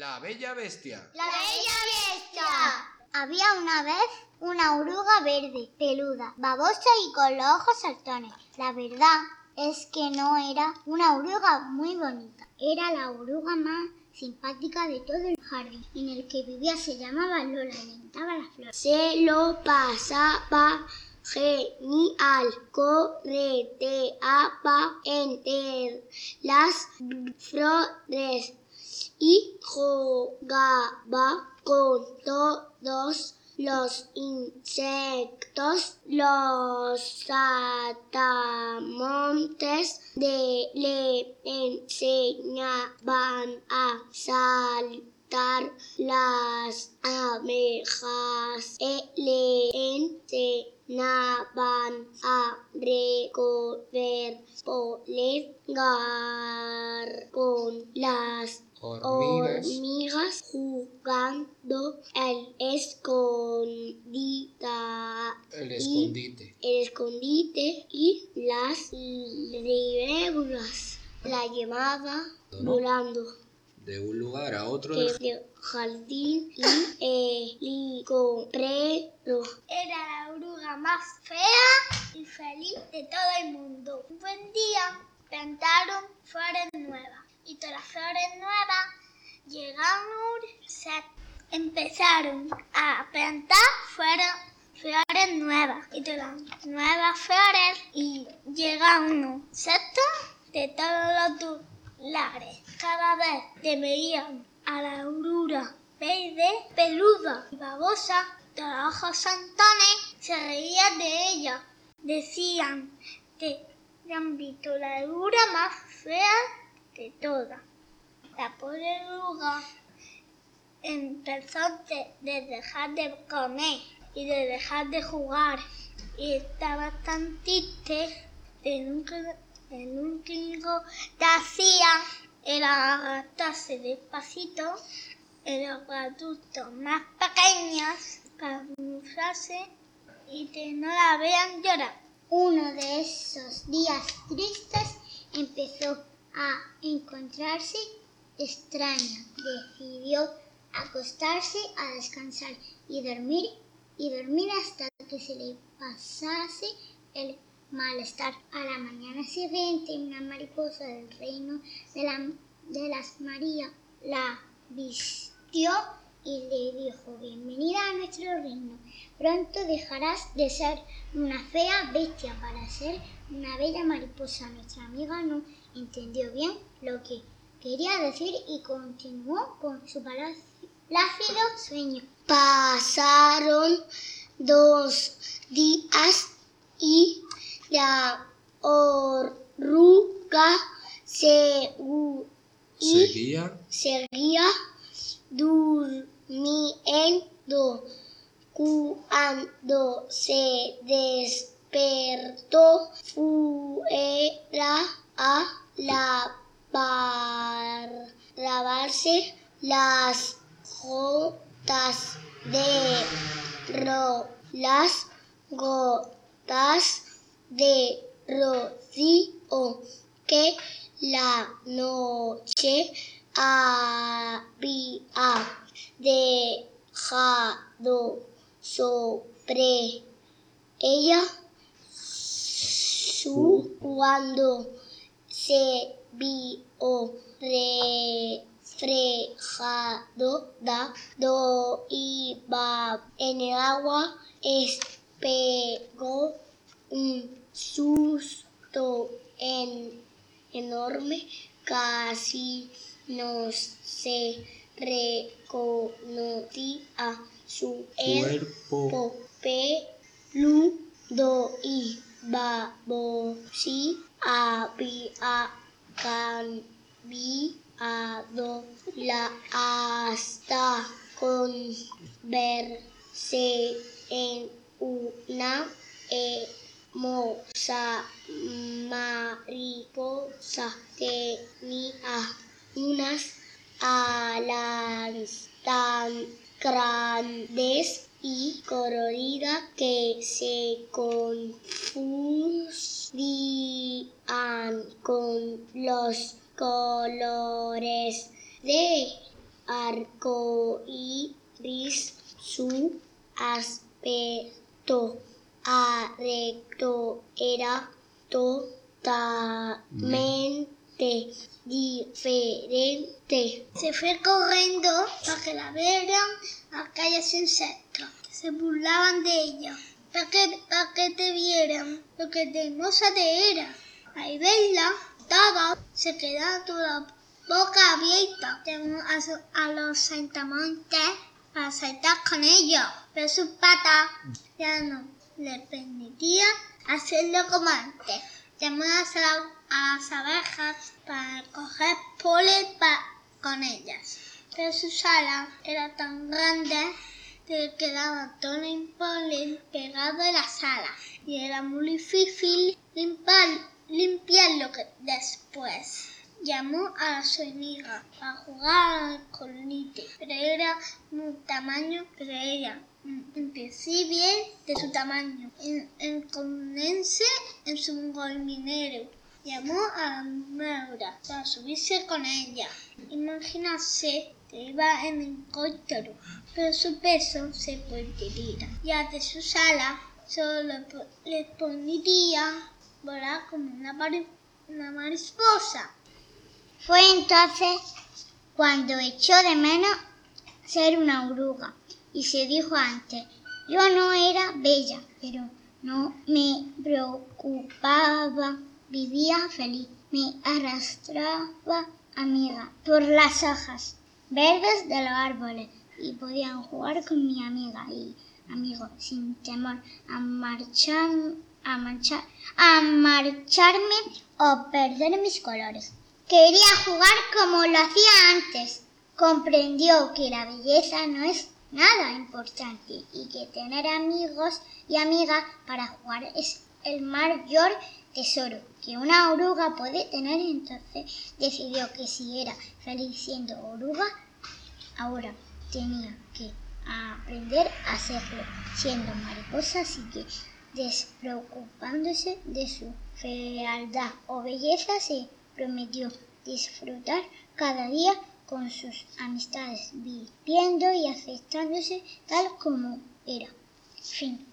La Bella Bestia. La Bella Bestia. Había una vez una oruga verde, peluda, babosa y con los ojos saltones. La verdad es que no era una oruga muy bonita. Era la oruga más simpática de todo el jardín en el que vivía. Se llamaba Lola, le encantaba las flores. Se lo pasaba genial, correteaba entre las flores y jugaba con todos los insectos, los saltamontes de le enseñaban a saltar las abejas e le enseñaban a recoger polen con las Hormigas. hormigas jugando al escondida El escondite. el escondite y las libélulas la llevaba ¿No? volando De un lugar a otro. del- de jardín y helicóptero. Era la oruga más fea y feliz de todo el mundo. Un buen día plantaron flores nuevas y todas las flores nuevas llegaron, se empezaron a plantar flores, flores nuevas y todas las nuevas flores y llegaron sexto de todos los lares. Cada vez que veían a la aurora verde, peluda y babosa, de los ojos santones, se reían de ella. Decían que han visto la aurora más fea de todas. La pobre oruga empezó de, de dejar de comer y de dejar de jugar y estaba tan triste que nunca, el único que hacía era agacharse despacito en los adultos más pequeños para camuflarse y que no la vean llorar. Uno de esos días tristes empezó a encontrarse extraña. Decidió acostarse a descansar y dormir y dormir hasta que se le pasase el malestar. A la mañana siguiente, una mariposa del reino de, la- de las María la vistió y le dijo, bienvenida a nuestro reino. Pronto dejarás de ser una fea bestia para ser una bella mariposa. Nuestra amiga no entendió bien lo que quería decir y continuó con su plácido sueño. Pasaron dos días y la oruga se Seguía. seguía durmiendo cuando se despertó fuera a lavar, lavarse las gotas de ro, las gotas de rocío que la noche había dejado sobre ella su cuando se vio reflejado dado iba en el agua pegó un susto en- enorme casi no se reconocía su Cuerpo. peludo y babosi había cambiado la hasta converse en una hermosa mariposa tenía unas alas tan grandes y coloridas que se confundían con los colores de arco iris. Su aspecto arrecto era totalmente diferente. Se fue corriendo para que la vieran. Aquellos insectos que se burlaban de ella. Para que, te vieran lo que de hermosa te era. Al verla, todos se quedaron toda la boca abierta. A, su- a los saltamontes para saltar con ellos, pero sus patas ya no le permitían hacerlo como antes. Llamó a las, abejas para coger polen con ellas, pero sus alas eran tan grandes le quedaba todo el pegado en las alas y era muy difícil limpiar, limpiarlo después. Llamó a las hormigas para jugar al escondite, pero era un tamaño, pero era imposible de su tamaño. En, esconderse en su golminero. Llamó a la Maura para subirse con ella. Imaginarse que iba en helicóptero, pero su peso se perdería. Ya de sus alas solo le, po- le permitía volar como una, una mariposa. Fue entonces cuando echó de menos ser una oruga y se dijo antes, yo no era bella, pero no me preocupaba, vivía feliz, me arrastraba amiga por las hojas verdes de los árboles y podían jugar con mi amiga y amigo sin temor a marchar, a marchar, a marcharme o perder mis colores. Quería jugar como lo hacía antes. Comprendió que la belleza no es nada importante y que tener amigos y amigas para jugar es el mayor tesoro que una oruga puede tener. Entonces decidió que si era feliz siendo oruga, ahora tenía que aprender a hacerlo siendo mariposa, así que despreocupándose de su fealdad o belleza, se prometió disfrutar cada día con sus amistades, viviendo y aceptándose tal como era. Fin.